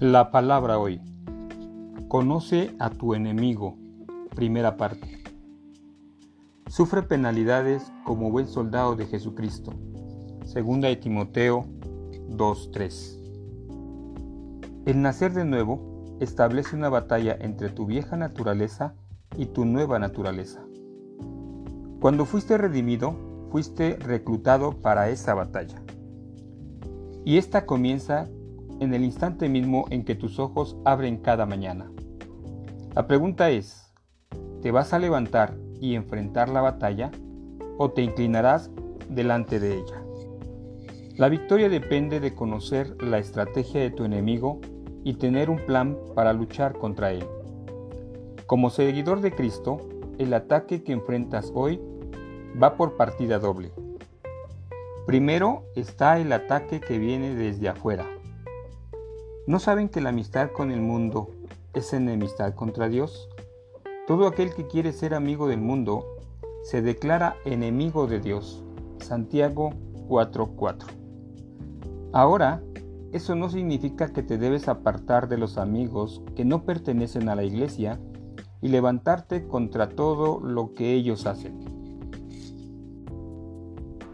La palabra hoy. Conoce a tu enemigo. Primera parte. Sufre penalidades como buen soldado de Jesucristo. Segunda de Timoteo 2.3. El nacer de nuevo establece una batalla entre tu vieja naturaleza y tu nueva naturaleza. Cuando fuiste redimido, fuiste reclutado para esa batalla. Y esta comienza en el instante mismo en que tus ojos abren cada mañana. La pregunta es, ¿te vas a levantar y enfrentar la batalla o te inclinarás delante de ella? La victoria depende de conocer la estrategia de tu enemigo y tener un plan para luchar contra él. Como seguidor de Cristo, el ataque que enfrentas hoy va por partida doble. Primero está el ataque que viene desde afuera, ¿No saben que la amistad con el mundo es enemistad contra Dios? Todo aquel que quiere ser amigo del mundo se declara enemigo de Dios. Santiago 4:4. Ahora, eso no significa que te debes apartar de los amigos que no pertenecen a la iglesia y levantarte contra todo lo que ellos hacen.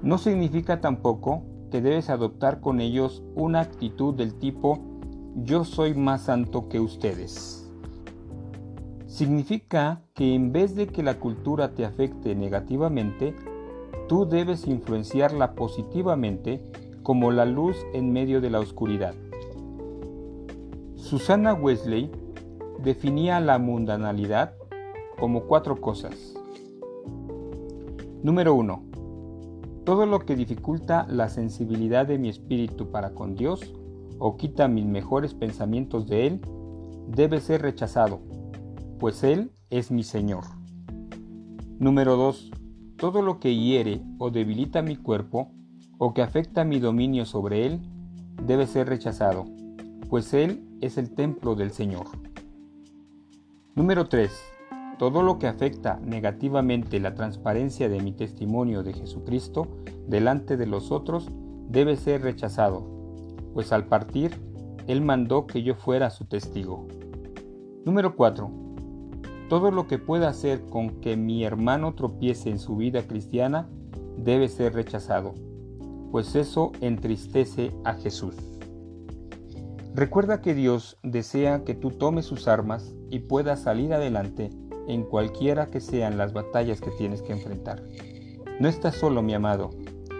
No significa tampoco que debes adoptar con ellos una actitud del tipo yo soy más santo que ustedes. Significa que en vez de que la cultura te afecte negativamente, tú debes influenciarla positivamente como la luz en medio de la oscuridad. Susana Wesley definía la mundanalidad como cuatro cosas. Número 1. Todo lo que dificulta la sensibilidad de mi espíritu para con Dios o quita mis mejores pensamientos de Él, debe ser rechazado, pues Él es mi Señor. Número 2. Todo lo que hiere o debilita mi cuerpo o que afecta mi dominio sobre Él, debe ser rechazado, pues Él es el templo del Señor. Número 3. Todo lo que afecta negativamente la transparencia de mi testimonio de Jesucristo delante de los otros debe ser rechazado, pues al partir, Él mandó que yo fuera su testigo. Número 4. Todo lo que pueda hacer con que mi hermano tropiece en su vida cristiana debe ser rechazado, pues eso entristece a Jesús. Recuerda que Dios desea que tú tomes sus armas y puedas salir adelante en cualquiera que sean las batallas que tienes que enfrentar. No estás solo, mi amado,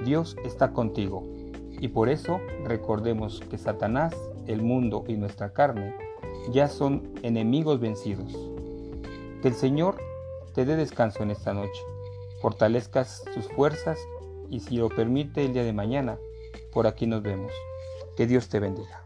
Dios está contigo. Y por eso recordemos que Satanás, el mundo y nuestra carne ya son enemigos vencidos. Que el Señor te dé descanso en esta noche, fortalezcas tus fuerzas y si lo permite el día de mañana, por aquí nos vemos. Que Dios te bendiga.